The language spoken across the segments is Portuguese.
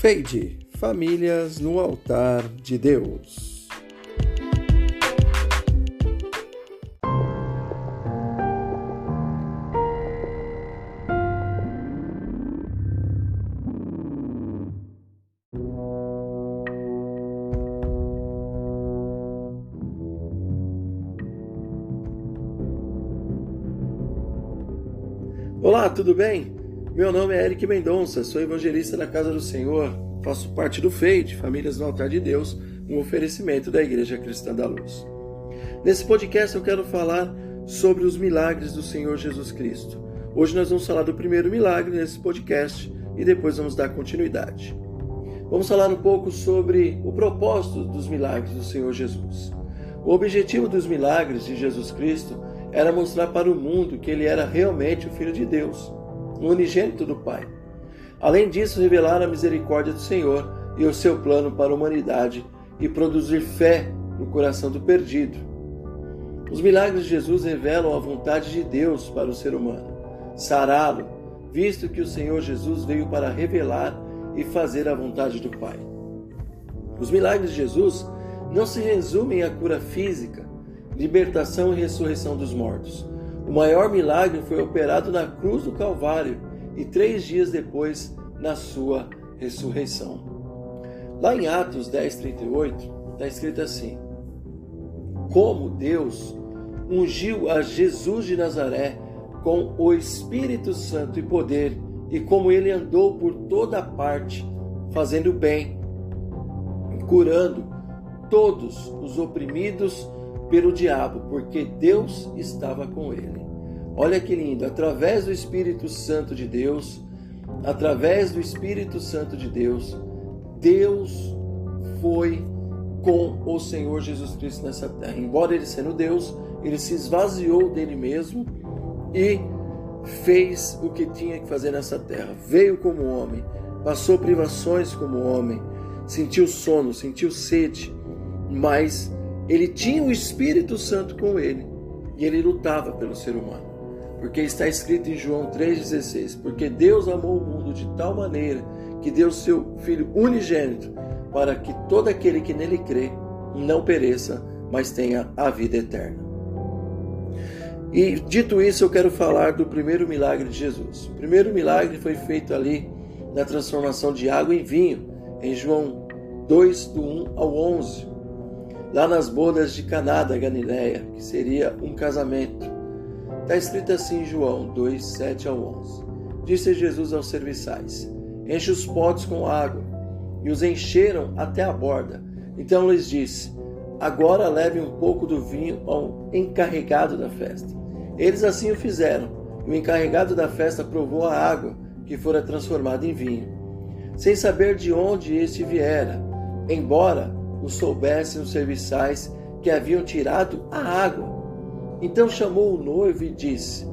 Feide, famílias no altar de Deus. Olá, tudo bem? Meu nome é Eric Mendonça, sou evangelista da Casa do Senhor, faço parte do FEID, Famílias no Altar de Deus, um oferecimento da Igreja Cristã da Luz. Nesse podcast eu quero falar sobre os milagres do Senhor Jesus Cristo. Hoje nós vamos falar do primeiro milagre nesse podcast e depois vamos dar continuidade. Vamos falar um pouco sobre o propósito dos milagres do Senhor Jesus. O objetivo dos milagres de Jesus Cristo era mostrar para o mundo que ele era realmente o Filho de Deus, o unigênito do Pai. Além disso, revelar a misericórdia do Senhor e o seu plano para a humanidade e produzir fé no coração do perdido. Os milagres de Jesus revelam a vontade de Deus para o ser humano, sará-lo, visto que o Senhor Jesus veio para revelar e fazer a vontade do Pai. Os milagres de Jesus não se resumem à cura física, libertação e ressurreição dos mortos. O maior milagre foi operado na cruz do Calvário e três dias depois na sua ressurreição. Lá em Atos 10:38 está escrito assim: Como Deus ungiu a Jesus de Nazaré com o Espírito Santo e poder, e como ele andou por toda parte, fazendo bem, curando todos os oprimidos pelo diabo, porque Deus estava com ele. Olha que lindo, através do Espírito Santo de Deus, através do Espírito Santo de Deus, Deus foi com o Senhor Jesus Cristo nessa terra. Embora ele sendo Deus, ele se esvaziou dele mesmo e fez o que tinha que fazer nessa terra. Veio como homem, passou privações como homem, sentiu sono, sentiu sede, mas ele tinha o Espírito Santo com ele e ele lutava pelo ser humano. Porque está escrito em João 3,16: Porque Deus amou o mundo de tal maneira que deu seu Filho unigênito, para que todo aquele que nele crê não pereça, mas tenha a vida eterna. E dito isso, eu quero falar do primeiro milagre de Jesus. O primeiro milagre foi feito ali na transformação de água em vinho, em João 2, do 1 ao 11 lá nas bodas de Caná da Galileia, que seria um casamento. Está escrito assim em João 2, 7 ao 11. Disse Jesus aos serviçais: Enche os potes com água. E os encheram até a borda. Então lhes disse: Agora leve um pouco do vinho ao encarregado da festa. Eles assim o fizeram. E o encarregado da festa provou a água que fora transformada em vinho, sem saber de onde este viera, embora o soubessem os serviçais que haviam tirado a água. Então chamou o noivo e disse: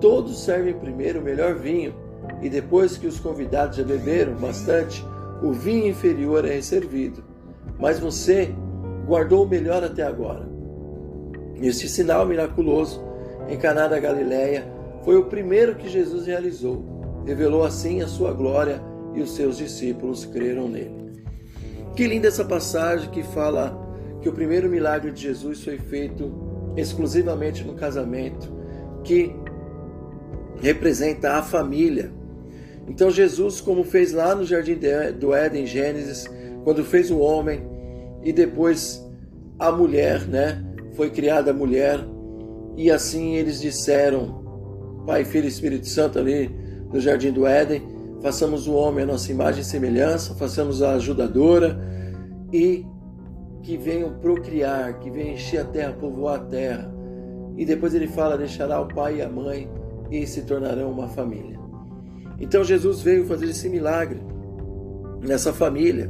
Todos servem primeiro o melhor vinho, e depois que os convidados já beberam bastante, o vinho inferior é servido. Mas você guardou o melhor até agora. Este sinal miraculoso em Caná da Galileia foi o primeiro que Jesus realizou. Revelou assim a sua glória e os seus discípulos creram nele. Que linda essa passagem que fala que o primeiro milagre de Jesus foi feito exclusivamente no casamento, que representa a família. Então Jesus, como fez lá no jardim do Éden, Gênesis, quando fez o homem e depois a mulher, né? Foi criada a mulher e assim eles disseram, Pai, Filho e Espírito Santo ali no jardim do Éden, façamos o homem a nossa imagem e semelhança, façamos a ajudadora e que venham procriar, que venham encher a terra, povoar a terra. E depois ele fala: deixará o pai e a mãe e se tornarão uma família. Então Jesus veio fazer esse milagre nessa família.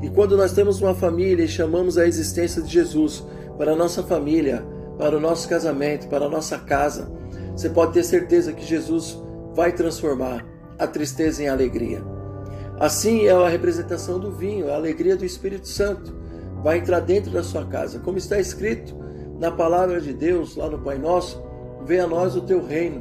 E quando nós temos uma família e chamamos a existência de Jesus para a nossa família, para o nosso casamento, para a nossa casa, você pode ter certeza que Jesus vai transformar a tristeza em alegria. Assim é a representação do vinho, a alegria do Espírito Santo. Vai entrar dentro da sua casa. Como está escrito na palavra de Deus, lá no Pai Nosso, venha a nós o teu reino.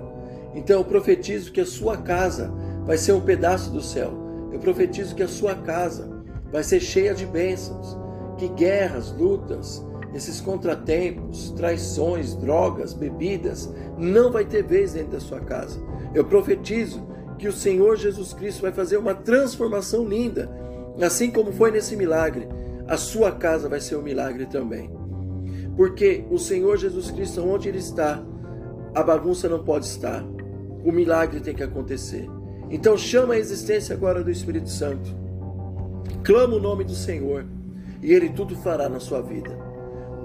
Então eu profetizo que a sua casa vai ser um pedaço do céu, Eu profetizo que a sua casa vai ser cheia de bênçãos, que guerras, lutas, esses contratempos, traições, drogas, bebidas, não vai ter vez dentro da sua casa. Eu profetizo que o Senhor Jesus Cristo vai fazer uma transformação linda, assim como foi nesse milagre. A sua casa vai ser um milagre também. Porque o Senhor Jesus Cristo, onde Ele está, a bagunça não pode estar. O milagre tem que acontecer. Então chama a existência agora do Espírito Santo. Clama o nome do Senhor e Ele tudo fará na sua vida.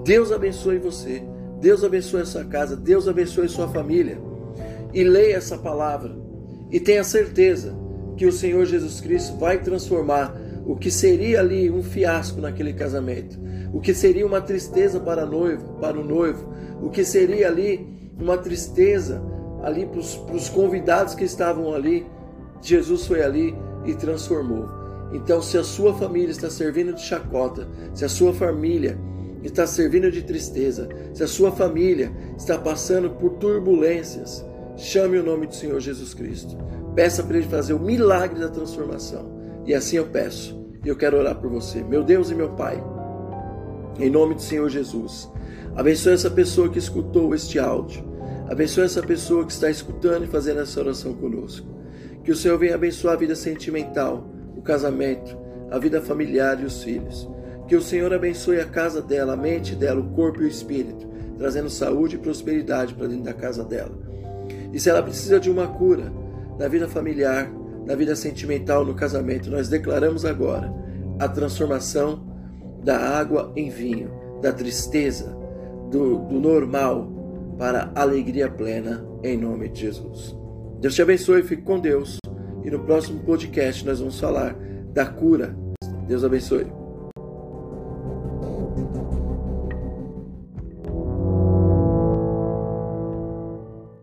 Deus abençoe você. Deus abençoe a sua casa. Deus abençoe a sua família. E leia essa palavra e tenha certeza que o Senhor Jesus Cristo vai transformar o que seria ali um fiasco naquele casamento, o que seria uma tristeza para, noivo, para o noivo, o que seria ali uma tristeza ali para os convidados que estavam ali, Jesus foi ali e transformou. Então, se a sua família está servindo de chacota, se a sua família está servindo de tristeza, se a sua família está passando por turbulências, Chame o nome do Senhor Jesus Cristo. Peça para Ele fazer o milagre da transformação. E assim eu peço. E eu quero orar por você. Meu Deus e meu Pai, em nome do Senhor Jesus, abençoe essa pessoa que escutou este áudio. Abençoe essa pessoa que está escutando e fazendo essa oração conosco. Que o Senhor venha abençoar a vida sentimental, o casamento, a vida familiar e os filhos. Que o Senhor abençoe a casa dela, a mente dela, o corpo e o espírito, trazendo saúde e prosperidade para dentro da casa dela. E se ela precisa de uma cura na vida familiar, na vida sentimental, no casamento, nós declaramos agora a transformação da água em vinho, da tristeza, do, do normal para alegria plena, em nome de Jesus. Deus te abençoe, fique com Deus. E no próximo podcast nós vamos falar da cura. Deus abençoe.